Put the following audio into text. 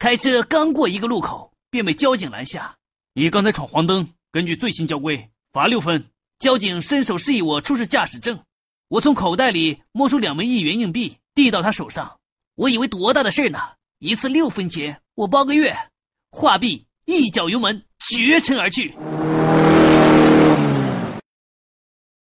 开车刚过一个路口，便被交警拦下。你刚才闯黄灯，根据最新交规，罚六分。交警伸手示意我出示驾驶证，我从口袋里摸出两枚一元硬币，递到他手上。我以为多大的事呢，一次六分钱，我包个月。画毕，一脚油门，绝尘而去。